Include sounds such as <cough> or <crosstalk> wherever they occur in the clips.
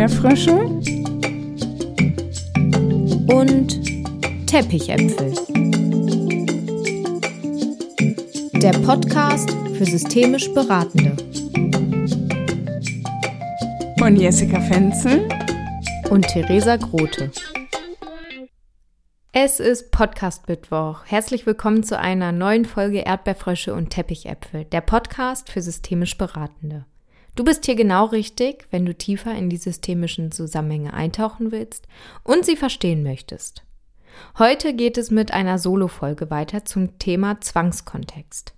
Erdbeerfrösche und Teppichäpfel. Der Podcast für systemisch Beratende. Von Jessica Fenzel und Theresa Grote. Es ist Podcast Mittwoch. Herzlich willkommen zu einer neuen Folge Erdbeerfrösche und Teppichäpfel, der Podcast für systemisch Beratende. Du bist hier genau richtig, wenn du tiefer in die systemischen Zusammenhänge eintauchen willst und sie verstehen möchtest. Heute geht es mit einer Solo-Folge weiter zum Thema Zwangskontext.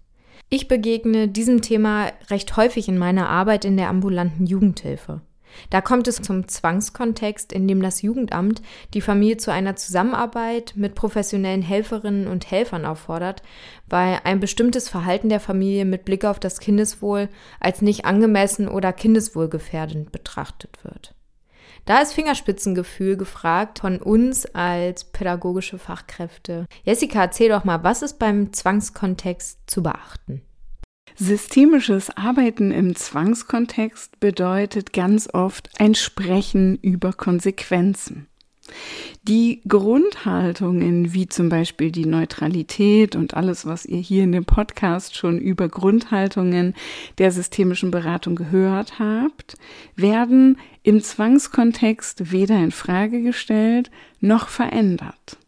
Ich begegne diesem Thema recht häufig in meiner Arbeit in der ambulanten Jugendhilfe. Da kommt es zum Zwangskontext, in dem das Jugendamt die Familie zu einer Zusammenarbeit mit professionellen Helferinnen und Helfern auffordert, weil ein bestimmtes Verhalten der Familie mit Blick auf das Kindeswohl als nicht angemessen oder kindeswohlgefährdend betrachtet wird. Da ist Fingerspitzengefühl gefragt von uns als pädagogische Fachkräfte. Jessica, erzähl doch mal, was ist beim Zwangskontext zu beachten? Systemisches Arbeiten im Zwangskontext bedeutet ganz oft ein Sprechen über Konsequenzen. Die Grundhaltungen, wie zum Beispiel die Neutralität und alles, was ihr hier in dem Podcast schon über Grundhaltungen der systemischen Beratung gehört habt, werden im Zwangskontext weder in Frage gestellt noch verändert.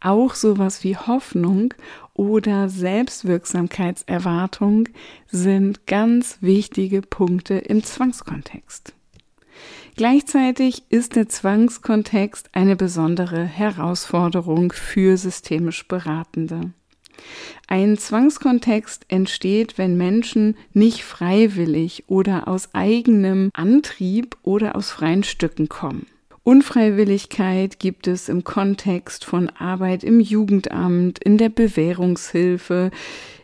Auch sowas wie Hoffnung oder Selbstwirksamkeitserwartung sind ganz wichtige Punkte im Zwangskontext. Gleichzeitig ist der Zwangskontext eine besondere Herausforderung für systemisch Beratende. Ein Zwangskontext entsteht, wenn Menschen nicht freiwillig oder aus eigenem Antrieb oder aus freien Stücken kommen. Unfreiwilligkeit gibt es im Kontext von Arbeit im Jugendamt, in der Bewährungshilfe,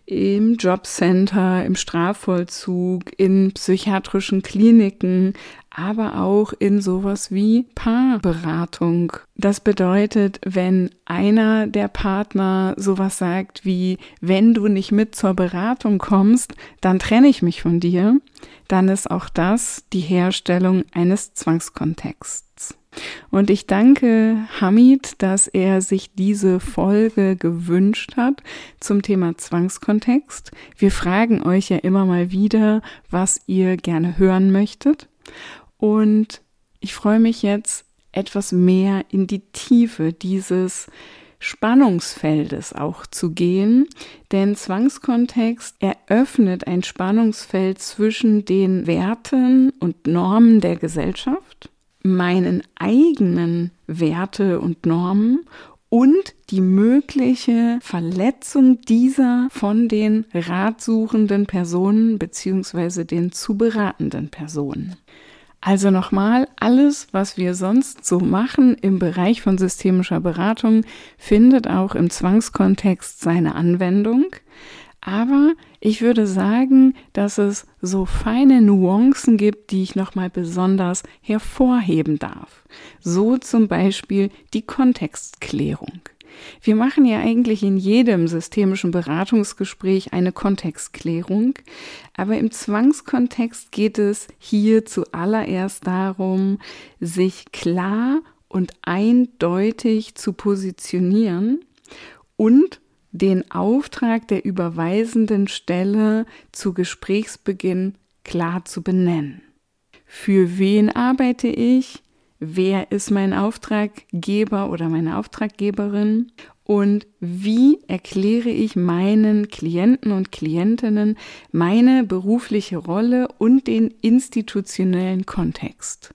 im Jobcenter, im Strafvollzug, in psychiatrischen Kliniken, aber auch in sowas wie Paarberatung. Das bedeutet, wenn einer der Partner sowas sagt wie, wenn du nicht mit zur Beratung kommst, dann trenne ich mich von dir, dann ist auch das die Herstellung eines Zwangskontexts. Und ich danke Hamid, dass er sich diese Folge gewünscht hat zum Thema Zwangskontext. Wir fragen euch ja immer mal wieder, was ihr gerne hören möchtet. Und ich freue mich jetzt etwas mehr in die Tiefe dieses Spannungsfeldes auch zu gehen, denn Zwangskontext eröffnet ein Spannungsfeld zwischen den Werten und Normen der Gesellschaft meinen eigenen Werte und Normen und die mögliche Verletzung dieser von den ratsuchenden Personen beziehungsweise den zu beratenden Personen. Also nochmal, alles, was wir sonst so machen im Bereich von systemischer Beratung, findet auch im Zwangskontext seine Anwendung. Aber ich würde sagen, dass es so feine Nuancen gibt, die ich nochmal besonders hervorheben darf. So zum Beispiel die Kontextklärung. Wir machen ja eigentlich in jedem systemischen Beratungsgespräch eine Kontextklärung, aber im Zwangskontext geht es hier zuallererst darum, sich klar und eindeutig zu positionieren und den Auftrag der überweisenden Stelle zu Gesprächsbeginn klar zu benennen. Für wen arbeite ich? Wer ist mein Auftraggeber oder meine Auftraggeberin? Und wie erkläre ich meinen Klienten und Klientinnen meine berufliche Rolle und den institutionellen Kontext?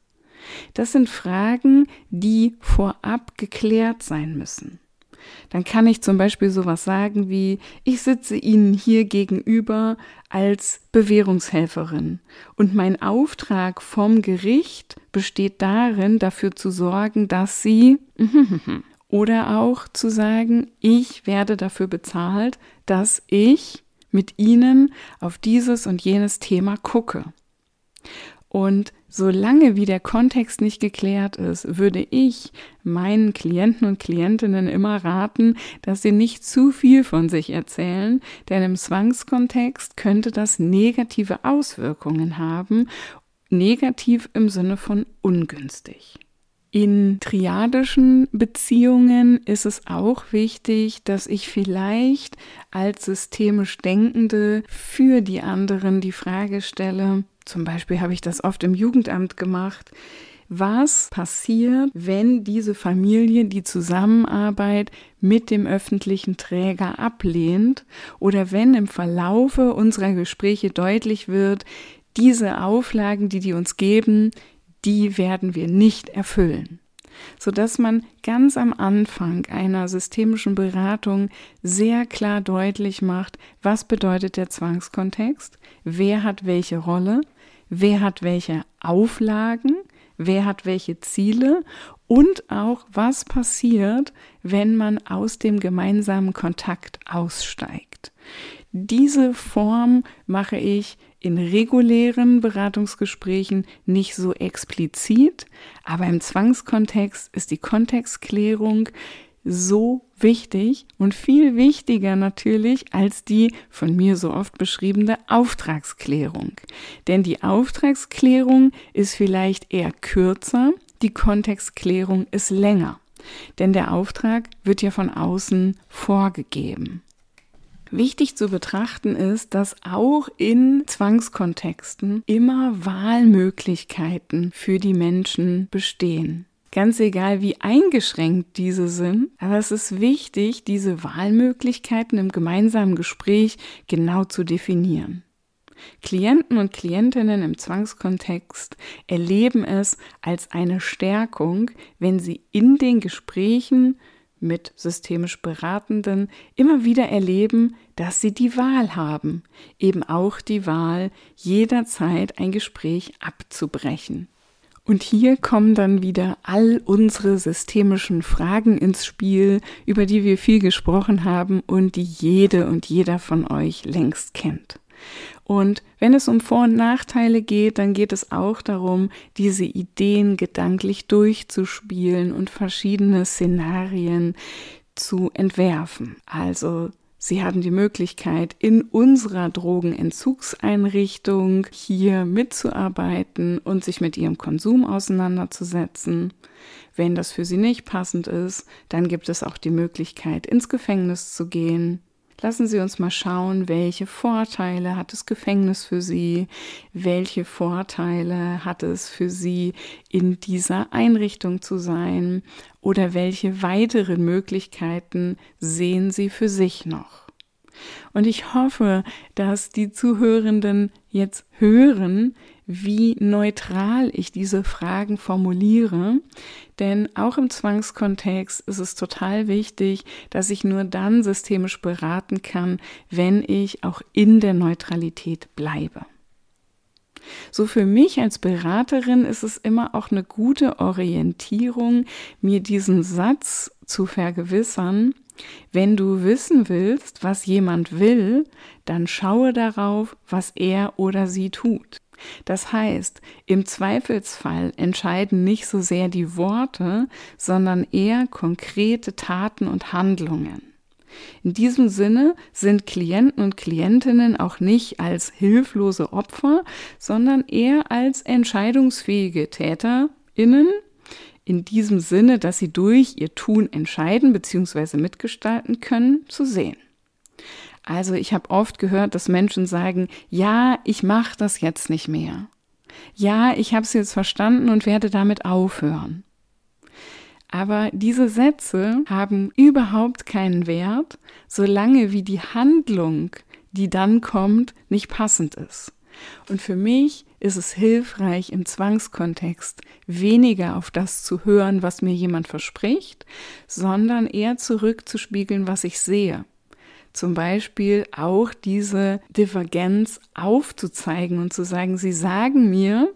Das sind Fragen, die vorab geklärt sein müssen dann kann ich zum Beispiel sowas sagen wie, ich sitze Ihnen hier gegenüber als Bewährungshelferin und mein Auftrag vom Gericht besteht darin, dafür zu sorgen, dass Sie <laughs> oder auch zu sagen, ich werde dafür bezahlt, dass ich mit Ihnen auf dieses und jenes Thema gucke. Und solange wie der Kontext nicht geklärt ist, würde ich meinen Klienten und Klientinnen immer raten, dass sie nicht zu viel von sich erzählen, denn im Zwangskontext könnte das negative Auswirkungen haben negativ im Sinne von ungünstig. In triadischen Beziehungen ist es auch wichtig, dass ich vielleicht als systemisch Denkende für die anderen die Frage stelle, zum Beispiel habe ich das oft im Jugendamt gemacht, was passiert, wenn diese Familie die Zusammenarbeit mit dem öffentlichen Träger ablehnt oder wenn im Verlaufe unserer Gespräche deutlich wird, diese Auflagen, die die uns geben, die werden wir nicht erfüllen. Sodass man ganz am Anfang einer systemischen Beratung sehr klar deutlich macht, was bedeutet der Zwangskontext, wer hat welche Rolle, wer hat welche Auflagen, wer hat welche Ziele und auch was passiert, wenn man aus dem gemeinsamen Kontakt aussteigt. Diese Form mache ich in regulären Beratungsgesprächen nicht so explizit, aber im Zwangskontext ist die Kontextklärung so wichtig und viel wichtiger natürlich als die von mir so oft beschriebene Auftragsklärung. Denn die Auftragsklärung ist vielleicht eher kürzer, die Kontextklärung ist länger. Denn der Auftrag wird ja von außen vorgegeben. Wichtig zu betrachten ist, dass auch in Zwangskontexten immer Wahlmöglichkeiten für die Menschen bestehen. Ganz egal, wie eingeschränkt diese sind, aber es ist wichtig, diese Wahlmöglichkeiten im gemeinsamen Gespräch genau zu definieren. Klienten und Klientinnen im Zwangskontext erleben es als eine Stärkung, wenn sie in den Gesprächen mit systemisch Beratenden immer wieder erleben, dass sie die Wahl haben, eben auch die Wahl, jederzeit ein Gespräch abzubrechen. Und hier kommen dann wieder all unsere systemischen Fragen ins Spiel, über die wir viel gesprochen haben und die jede und jeder von euch längst kennt. Und wenn es um Vor- und Nachteile geht, dann geht es auch darum, diese Ideen gedanklich durchzuspielen und verschiedene Szenarien zu entwerfen. Also Sie haben die Möglichkeit, in unserer Drogenentzugseinrichtung hier mitzuarbeiten und sich mit Ihrem Konsum auseinanderzusetzen. Wenn das für Sie nicht passend ist, dann gibt es auch die Möglichkeit, ins Gefängnis zu gehen. Lassen Sie uns mal schauen, welche Vorteile hat das Gefängnis für Sie, welche Vorteile hat es für Sie, in dieser Einrichtung zu sein oder welche weiteren Möglichkeiten sehen Sie für sich noch. Und ich hoffe, dass die Zuhörenden jetzt hören, wie neutral ich diese Fragen formuliere. Denn auch im Zwangskontext ist es total wichtig, dass ich nur dann systemisch beraten kann, wenn ich auch in der Neutralität bleibe. So für mich als Beraterin ist es immer auch eine gute Orientierung, mir diesen Satz zu vergewissern, wenn du wissen willst, was jemand will, dann schaue darauf, was er oder sie tut. Das heißt, im Zweifelsfall entscheiden nicht so sehr die Worte, sondern eher konkrete Taten und Handlungen. In diesem Sinne sind Klienten und Klientinnen auch nicht als hilflose Opfer, sondern eher als entscheidungsfähige Täterinnen in diesem Sinne, dass sie durch ihr Tun entscheiden bzw. mitgestalten können, zu sehen. Also ich habe oft gehört, dass Menschen sagen, ja, ich mache das jetzt nicht mehr. Ja, ich habe es jetzt verstanden und werde damit aufhören. Aber diese Sätze haben überhaupt keinen Wert, solange wie die Handlung, die dann kommt, nicht passend ist. Und für mich ist es hilfreich im Zwangskontext weniger auf das zu hören, was mir jemand verspricht, sondern eher zurückzuspiegeln, was ich sehe. Zum Beispiel auch diese Divergenz aufzuzeigen und zu sagen, sie sagen mir,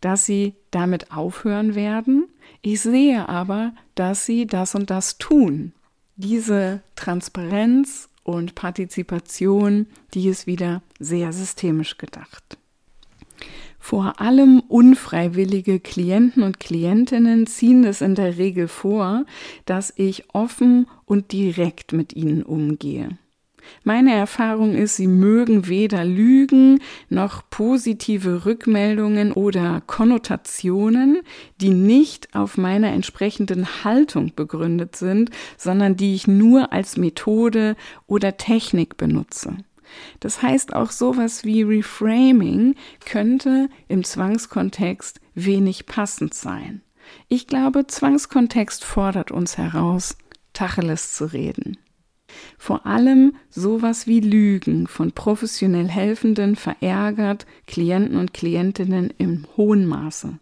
dass sie damit aufhören werden. Ich sehe aber, dass sie das und das tun. Diese Transparenz und Partizipation, die ist wieder sehr systemisch gedacht. Vor allem unfreiwillige Klienten und Klientinnen ziehen es in der Regel vor, dass ich offen und direkt mit ihnen umgehe. Meine Erfahrung ist, sie mögen weder Lügen noch positive Rückmeldungen oder Konnotationen, die nicht auf meiner entsprechenden Haltung begründet sind, sondern die ich nur als Methode oder Technik benutze. Das heißt, auch sowas wie Reframing könnte im Zwangskontext wenig passend sein. Ich glaube, Zwangskontext fordert uns heraus, Tacheles zu reden. Vor allem sowas wie Lügen von professionell Helfenden verärgert Klienten und Klientinnen im hohen Maße.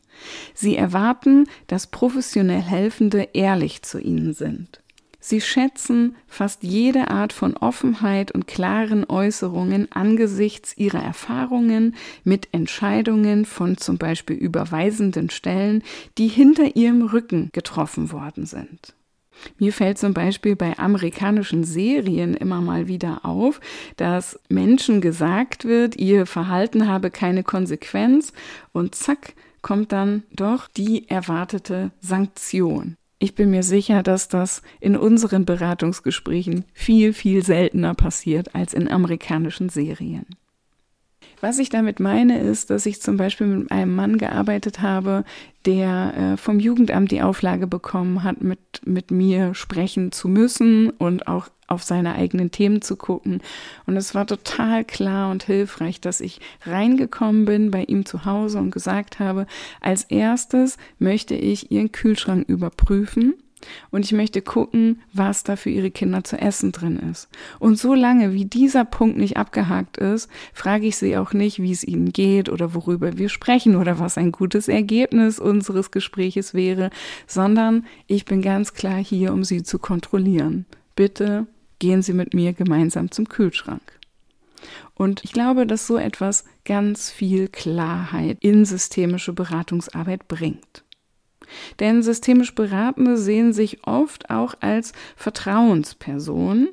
Sie erwarten, dass professionell Helfende ehrlich zu ihnen sind. Sie schätzen fast jede Art von Offenheit und klaren Äußerungen angesichts ihrer Erfahrungen mit Entscheidungen von zum Beispiel überweisenden Stellen, die hinter ihrem Rücken getroffen worden sind. Mir fällt zum Beispiel bei amerikanischen Serien immer mal wieder auf, dass Menschen gesagt wird, ihr Verhalten habe keine Konsequenz und zack kommt dann doch die erwartete Sanktion. Ich bin mir sicher, dass das in unseren Beratungsgesprächen viel, viel seltener passiert als in amerikanischen Serien. Was ich damit meine, ist, dass ich zum Beispiel mit einem Mann gearbeitet habe, der äh, vom Jugendamt die Auflage bekommen hat, mit, mit mir sprechen zu müssen und auch auf seine eigenen Themen zu gucken. Und es war total klar und hilfreich, dass ich reingekommen bin bei ihm zu Hause und gesagt habe, als erstes möchte ich ihren Kühlschrank überprüfen und ich möchte gucken, was da für ihre Kinder zu essen drin ist. Und solange wie dieser Punkt nicht abgehakt ist, frage ich sie auch nicht, wie es ihnen geht oder worüber wir sprechen oder was ein gutes Ergebnis unseres Gespräches wäre, sondern ich bin ganz klar hier, um sie zu kontrollieren. Bitte gehen Sie mit mir gemeinsam zum Kühlschrank. Und ich glaube, dass so etwas ganz viel Klarheit in systemische Beratungsarbeit bringt. Denn systemisch Beratende sehen sich oft auch als Vertrauensperson.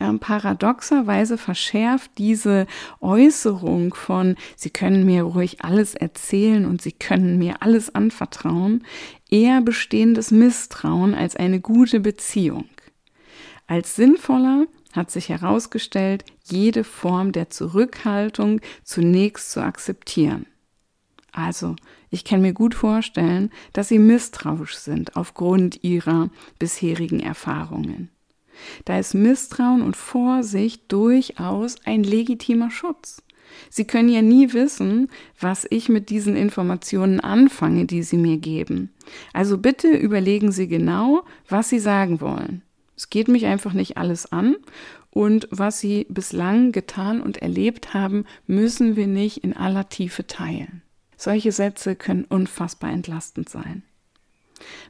Ähm, paradoxerweise verschärft diese Äußerung von, Sie können mir ruhig alles erzählen und Sie können mir alles anvertrauen, eher bestehendes Misstrauen als eine gute Beziehung. Als sinnvoller hat sich herausgestellt, jede Form der Zurückhaltung zunächst zu akzeptieren. Also ich kann mir gut vorstellen, dass sie misstrauisch sind aufgrund ihrer bisherigen Erfahrungen. Da ist Misstrauen und Vorsicht durchaus ein legitimer Schutz. Sie können ja nie wissen, was ich mit diesen Informationen anfange, die Sie mir geben. Also bitte überlegen Sie genau, was Sie sagen wollen. Es geht mich einfach nicht alles an und was Sie bislang getan und erlebt haben, müssen wir nicht in aller Tiefe teilen. Solche Sätze können unfassbar entlastend sein.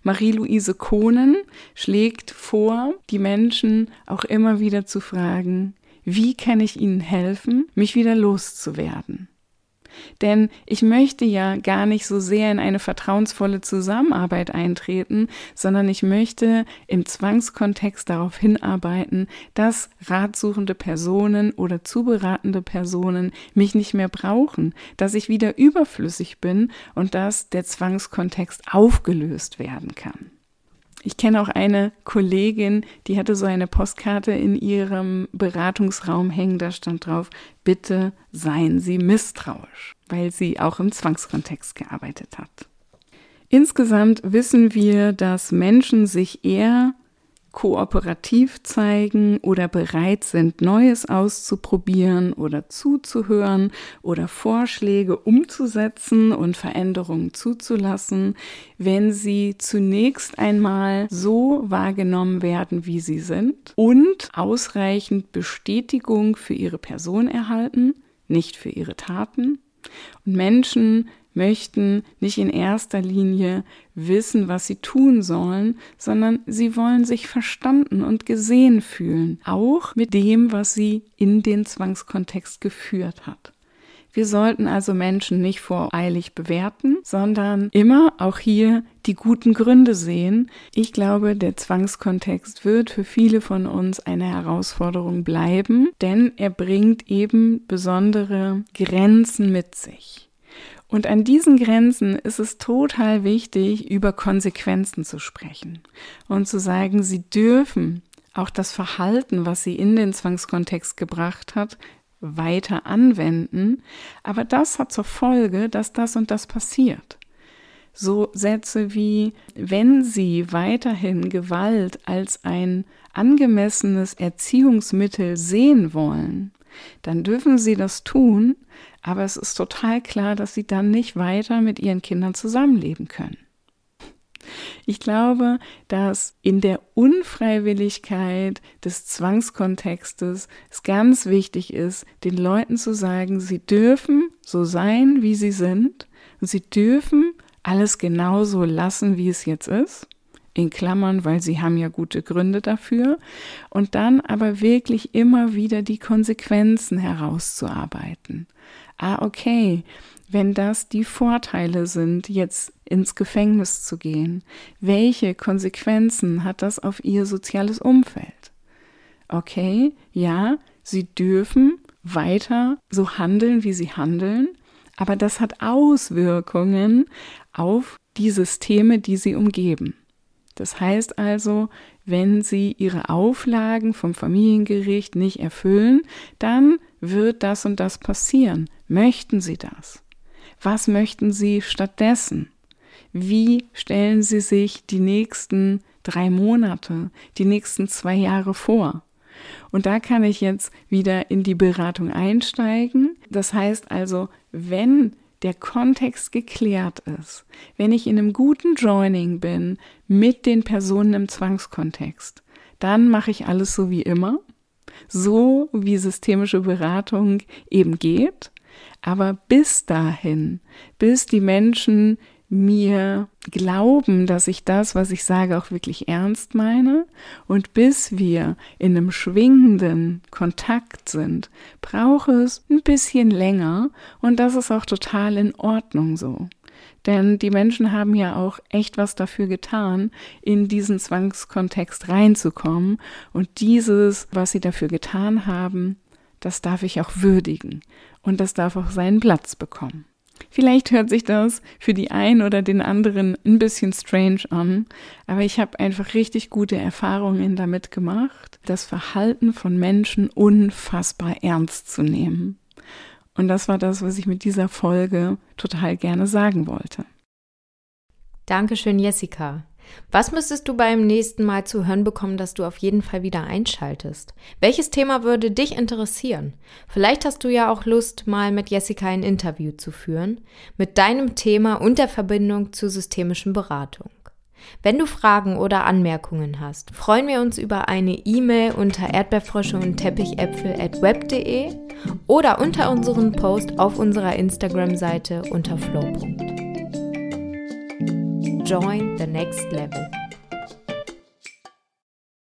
Marie-Louise Kohnen schlägt vor, die Menschen auch immer wieder zu fragen, wie kann ich ihnen helfen, mich wieder loszuwerden? Denn ich möchte ja gar nicht so sehr in eine vertrauensvolle Zusammenarbeit eintreten, sondern ich möchte im Zwangskontext darauf hinarbeiten, dass ratsuchende Personen oder zuberatende Personen mich nicht mehr brauchen, dass ich wieder überflüssig bin und dass der Zwangskontext aufgelöst werden kann. Ich kenne auch eine Kollegin, die hatte so eine Postkarte in ihrem Beratungsraum hängen, da stand drauf, bitte seien Sie misstrauisch, weil sie auch im Zwangskontext gearbeitet hat. Insgesamt wissen wir, dass Menschen sich eher kooperativ zeigen oder bereit sind, Neues auszuprobieren oder zuzuhören oder Vorschläge umzusetzen und Veränderungen zuzulassen, wenn sie zunächst einmal so wahrgenommen werden, wie sie sind und ausreichend Bestätigung für ihre Person erhalten, nicht für ihre Taten. Und Menschen möchten nicht in erster Linie wissen, was sie tun sollen, sondern sie wollen sich verstanden und gesehen fühlen, auch mit dem, was sie in den Zwangskontext geführt hat. Wir sollten also Menschen nicht voreilig bewerten, sondern immer auch hier die guten Gründe sehen. Ich glaube, der Zwangskontext wird für viele von uns eine Herausforderung bleiben, denn er bringt eben besondere Grenzen mit sich. Und an diesen Grenzen ist es total wichtig, über Konsequenzen zu sprechen und zu sagen, sie dürfen auch das Verhalten, was sie in den Zwangskontext gebracht hat, weiter anwenden, aber das hat zur Folge, dass das und das passiert. So Sätze wie, wenn Sie weiterhin Gewalt als ein angemessenes Erziehungsmittel sehen wollen, dann dürfen Sie das tun, aber es ist total klar, dass Sie dann nicht weiter mit Ihren Kindern zusammenleben können. Ich glaube, dass in der Unfreiwilligkeit des Zwangskontextes es ganz wichtig ist, den Leuten zu sagen, sie dürfen so sein, wie sie sind, und sie dürfen alles genauso lassen, wie es jetzt ist. In Klammern, weil sie haben ja gute Gründe dafür, und dann aber wirklich immer wieder die Konsequenzen herauszuarbeiten. Ah, okay, wenn das die Vorteile sind, jetzt ins Gefängnis zu gehen, welche Konsequenzen hat das auf ihr soziales Umfeld? Okay, ja, sie dürfen weiter so handeln, wie sie handeln, aber das hat Auswirkungen auf die Systeme, die sie umgeben. Das heißt also, wenn Sie Ihre Auflagen vom Familiengericht nicht erfüllen, dann wird das und das passieren. Möchten Sie das? Was möchten Sie stattdessen? Wie stellen Sie sich die nächsten drei Monate, die nächsten zwei Jahre vor? Und da kann ich jetzt wieder in die Beratung einsteigen. Das heißt also, wenn der Kontext geklärt ist, wenn ich in einem guten Joining bin mit den Personen im Zwangskontext, dann mache ich alles so wie immer, so wie systemische Beratung eben geht. Aber bis dahin, bis die Menschen mir glauben, dass ich das, was ich sage, auch wirklich ernst meine. Und bis wir in einem schwingenden Kontakt sind, braucht es ein bisschen länger und das ist auch total in Ordnung so. Denn die Menschen haben ja auch echt was dafür getan, in diesen Zwangskontext reinzukommen. Und dieses, was sie dafür getan haben, das darf ich auch würdigen. Und das darf auch seinen Platz bekommen. Vielleicht hört sich das für die einen oder den anderen ein bisschen strange an, aber ich habe einfach richtig gute Erfahrungen damit gemacht, das Verhalten von Menschen unfassbar ernst zu nehmen. Und das war das, was ich mit dieser Folge total gerne sagen wollte. Dankeschön, Jessica. Was müsstest du beim nächsten Mal zu hören bekommen, dass du auf jeden Fall wieder einschaltest? Welches Thema würde dich interessieren? Vielleicht hast du ja auch Lust, mal mit Jessica ein Interview zu führen, mit deinem Thema und der Verbindung zur systemischen Beratung. Wenn du Fragen oder Anmerkungen hast, freuen wir uns über eine E-Mail unter erdbeerfrösche und teppichäpfel at web.de oder unter unseren Post auf unserer Instagram-Seite unter flow. Join the next level.